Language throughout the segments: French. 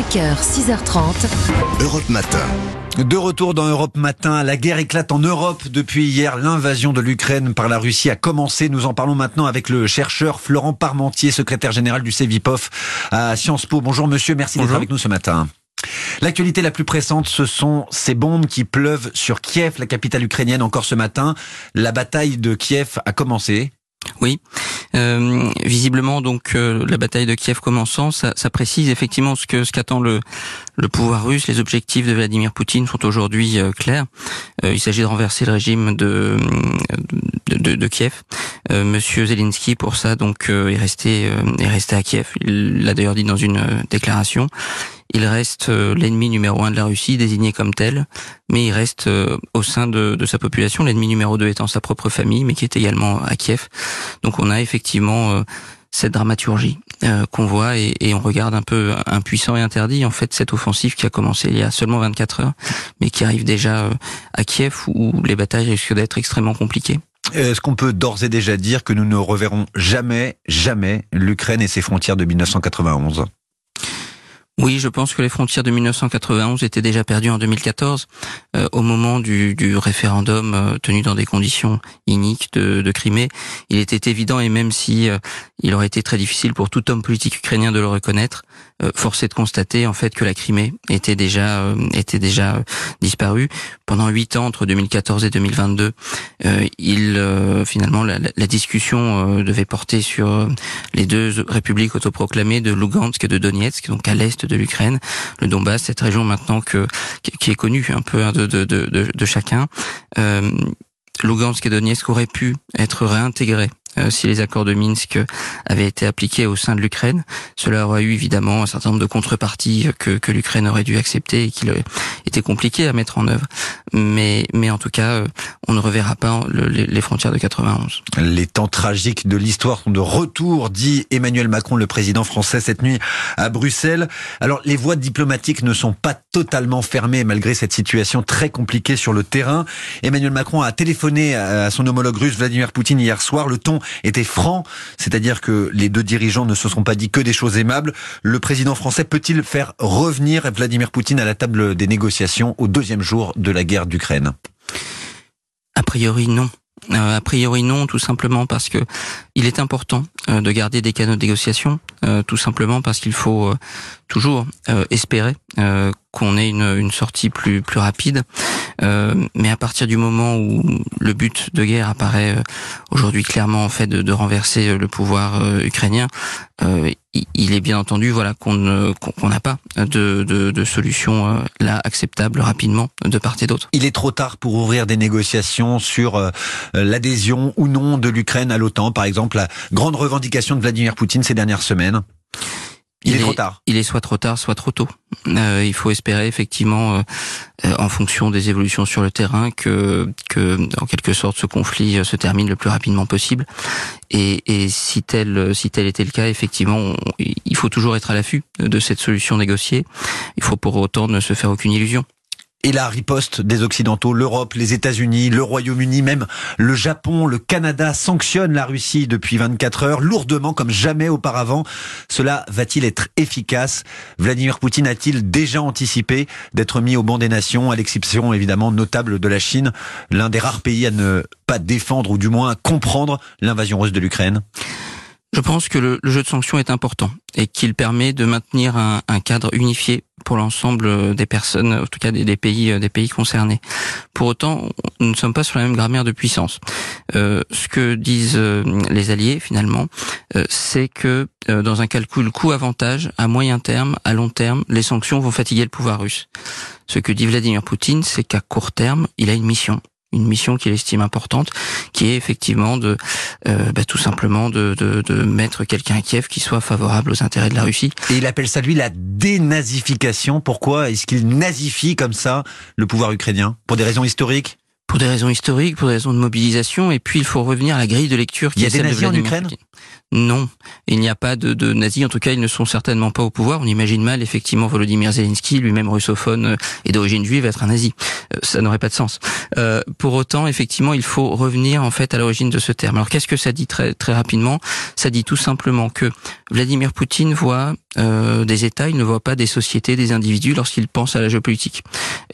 5h, 6h30. Europe Matin. De retour dans Europe Matin, la guerre éclate en Europe depuis hier. L'invasion de l'Ukraine par la Russie a commencé. Nous en parlons maintenant avec le chercheur Florent Parmentier, secrétaire général du CEVIPOF à Sciences Po. Bonjour monsieur, merci d'être avec nous ce matin. L'actualité la plus pressante, ce sont ces bombes qui pleuvent sur Kiev, la capitale ukrainienne, encore ce matin. La bataille de Kiev a commencé. Oui, euh, visiblement donc euh, la bataille de Kiev commençant, ça, précise effectivement ce que ce qu'attend le pouvoir russe. Les objectifs de Vladimir Poutine sont aujourd'hui euh, clairs. Il s'agit de renverser le régime de, de Kiev. Monsieur Zelensky pour ça donc est resté est resté à Kiev. Il l'a d'ailleurs dit dans une déclaration. Il reste euh, l'ennemi numéro un de la Russie, désigné comme tel, mais il reste euh, au sein de, sa population, l'ennemi numéro deux étant sa propre famille, mais qui est également à Kiev. Donc on a effectivement euh, cette dramaturgie qu'on voit et, et, on regarde un peu impuissant et interdit en fait cette offensive qui a commencé il y a seulement 24 heures, mais qui arrive déjà à Kiev où les batailles risquent d'être extrêmement compliquées. Est-ce qu'on peut d'ores et déjà dire que nous ne reverrons jamais, jamais l'Ukraine et ses frontières de 1991 oui, je pense que les frontières de 1991 étaient déjà perdues en 2014, euh, au moment du, du référendum euh, tenu dans des conditions iniques de, Crimée. Il était évident, et même si euh, il aurait été très difficile pour tout homme politique ukrainien de le reconnaître, force est de constater en fait que la Crimée était déjà euh, était déjà euh, disparue pendant huit ans entre 2014 et 2022. il finalement la, discussion devait porter sur les deux républiques autoproclamées de Lugansk et de Donetsk, donc à l'est de l'Ukraine, le Donbass, cette région maintenant que qui est connue un peu hein, de de, de, de, chacun. Euh, Lugansk et Donetsk auraient pu être réintégrés euh, si les accords de Minsk avaient été appliqués au sein de l'Ukraine. Cela aurait eu évidemment un certain nombre de contreparties que, que l'Ukraine aurait dû accepter et qu'il était compliqué à mettre en œuvre. Mais, mais en tout cas, euh, on ne reverra pas les, frontières de 91. Les temps tragiques de l'histoire sont de retour, dit Emmanuel Macron, le président français, cette nuit à Bruxelles. Alors, les voies diplomatiques ne sont pas totalement fermées malgré cette situation très compliquée sur le terrain. Emmanuel Macron a téléphoné à son homologue russe Vladimir Poutine hier soir. Le ton était franc, c'est-à-dire que les deux dirigeants ne se sont pas dit que des choses aimables. Le président français peut-il faire revenir Vladimir Poutine à la table des négociations au deuxième jour de la guerre d'Ukraine? A priori non. Euh, a priori non, tout simplement parce que il est important euh, de garder des canaux de négociation, euh, tout simplement parce qu'il faut toujours espérer qu'on ait une, une, sortie plus plus rapide. mais à partir du moment où le but de guerre apparaît aujourd'hui clairement en fait de, de renverser le pouvoir ukrainien, il est bien entendu voilà qu'on n'a pas de, de, de solution euh, là acceptable rapidement de part et d'autre. Il est trop tard pour ouvrir des négociations sur euh, l'adhésion ou non de l'Ukraine à l'OTAN, par exemple la grande revendication de Vladimir Poutine ces dernières semaines. Il, est, trop tard. Il est soit trop tard, soit trop tôt. Euh, il faut espérer effectivement, euh, euh, en fonction des évolutions sur le terrain, que, que en quelque sorte ce conflit euh, se termine le plus rapidement possible. Et, et si tel si tel était le cas, effectivement, il faut toujours être à l'affût de cette solution négociée. Il faut pour autant ne se faire aucune illusion et la riposte des Occidentaux, l'Europe, les États-Unis, le Royaume-Uni, même le Japon, le Canada sanctionnent la Russie depuis 24 heures, lourdement comme jamais auparavant. Cela va-t-il être efficace? Vladimir Poutine a-t-il déjà anticipé d'être mis au banc des nations, à l'exception évidemment notable de la Chine, l'un des rares pays à ne pas défendre ou du moins comprendre l'invasion russe de l'Ukraine? Je pense que le, jeu de sanctions est important et qu'il permet de maintenir un, cadre unifié pour l'ensemble des personnes, en tout cas des, pays, des pays concernés. Pour autant, nous ne sommes pas sur la même grammaire de puissance. Euh, ce que disent euh, les alliés finalement, euh, c'est que euh, dans un calcul coût-avantage, à moyen terme, à long terme, les sanctions vont fatiguer le pouvoir russe. Ce que dit Vladimir Poutine, c'est qu'à court terme, il a une mission une mission qu'il estime importante, qui est effectivement de euh, bah, tout simplement de, de, de mettre quelqu'un à Kiev qui soit favorable aux intérêts de la Russie. Et il appelle ça lui la dénazification. Pourquoi est-ce qu'il nazifie comme ça le pouvoir ukrainien? Pour des raisons historiques? Pour des raisons historiques, pour des raisons de mobilisation, et puis il faut revenir à la grille de lecture qui Il y a des nazis en Ukraine? Non, il n'y a pas de, nazis. En tout cas, ils ne sont certainement pas au pouvoir. On imagine mal, effectivement, Volodymyr Zelensky, lui-même russophone euh, et d'origine juive, être un nazi. Euh, ça n'aurait pas de sens. Euh, pour autant, effectivement, il faut revenir en fait à l'origine de ce terme. Alors, qu'est-ce que ça dit très rapidement? Ça dit tout simplement que Vladimir Poutine voit des États, il ne voit pas des sociétés, des individus lorsqu'il pense à la géopolitique.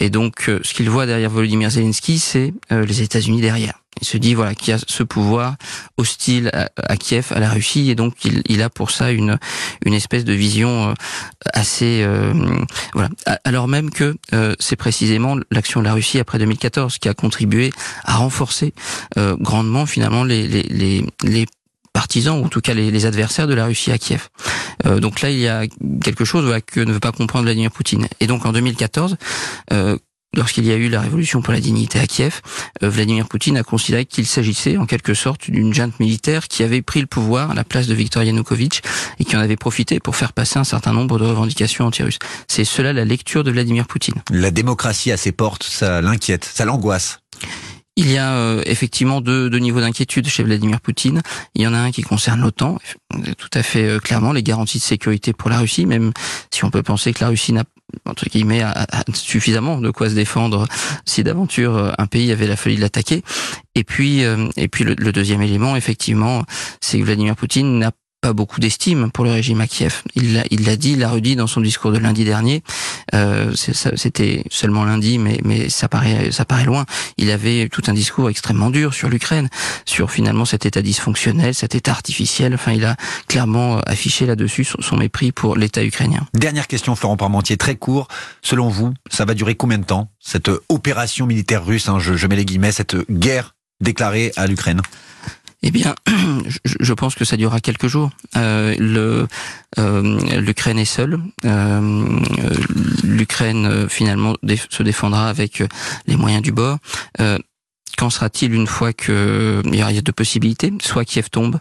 Et donc, ce qu'il voit derrière Volodymyr Zelensky, c'est les États-Unis derrière. Il se dit voilà qu'il a ce pouvoir hostile à, Kiev, à la Russie, et donc il, a pour ça une une espèce de vision euh, assez euh, voilà. Alors même que euh, c'est précisément l'action de la Russie après 2014 qui a contribué à renforcer grandement finalement les les les, partisans, ou en tout cas les, adversaires de la Russie à Kiev. Donc là, il y a quelque chose que ne veut pas comprendre Vladimir Poutine. Et donc en 2014, euh, Lorsqu'il y a eu la révolution pour la dignité à Kiev, euh, Vladimir Poutine a considéré qu'il s'agissait en quelque sorte d'une junte militaire qui avait pris le pouvoir à la place de Viktor Yanukovych et qui en avait profité pour faire passer un certain nombre de revendications anti-russes. C'est cela la lecture de Vladimir Poutine. La démocratie à ses portes, ça l'inquiète, ça l'angoisse. Il y a euh, effectivement deux, deux niveaux d'inquiétude chez Vladimir Poutine. Il y en a un qui concerne l'OTAN, tout à fait euh, clairement les garanties de sécurité pour la Russie, même si on peut penser que la Russie n'a entre guillemets a, a suffisamment de quoi se défendre si d'aventure euh, un pays avait la folie de l'attaquer. Et puis et puis le, le deuxième élément effectivement, c'est que Vladimir Poutine n'a pas beaucoup d'estime pour le régime à Kiev. Il l'a, dit, il l'a redit dans son discours de lundi dernier. Euh, c'était seulement lundi, mais, mais ça paraît, ça paraît loin. Il avait tout un discours extrêmement dur sur l'Ukraine, sur finalement cet état dysfonctionnel, cet état artificiel. Enfin, il a clairement affiché là-dessus son, mépris pour l'état ukrainien. Dernière question, Florent Parmentier, très court. Selon vous, ça va durer combien de temps cette opération militaire russe hein, je mets les guillemets, cette guerre déclarée à l'Ukraine? Eh bien, je pense que ça durera quelques jours. Euh, euh, l'Ukraine est seule. Euh, L'Ukraine finalement se défendra avec les moyens du bord. Qu'en sera-t-il une fois que il y a deux possibilités, soit Kiev tombe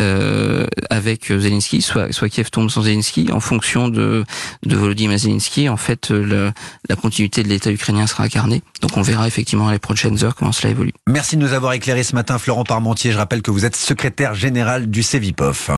euh, avec Zelensky, soit soit Kiev tombe sans Zelensky. En fonction de de Volodymyr Zelensky, en fait, le, la continuité de l'État ukrainien sera incarnée. Donc on verra effectivement les prochaines heures comment cela évolue. Merci de nous avoir éclairé ce matin, Florent Parmentier. Je rappelle que vous êtes secrétaire général du CEVIPOF.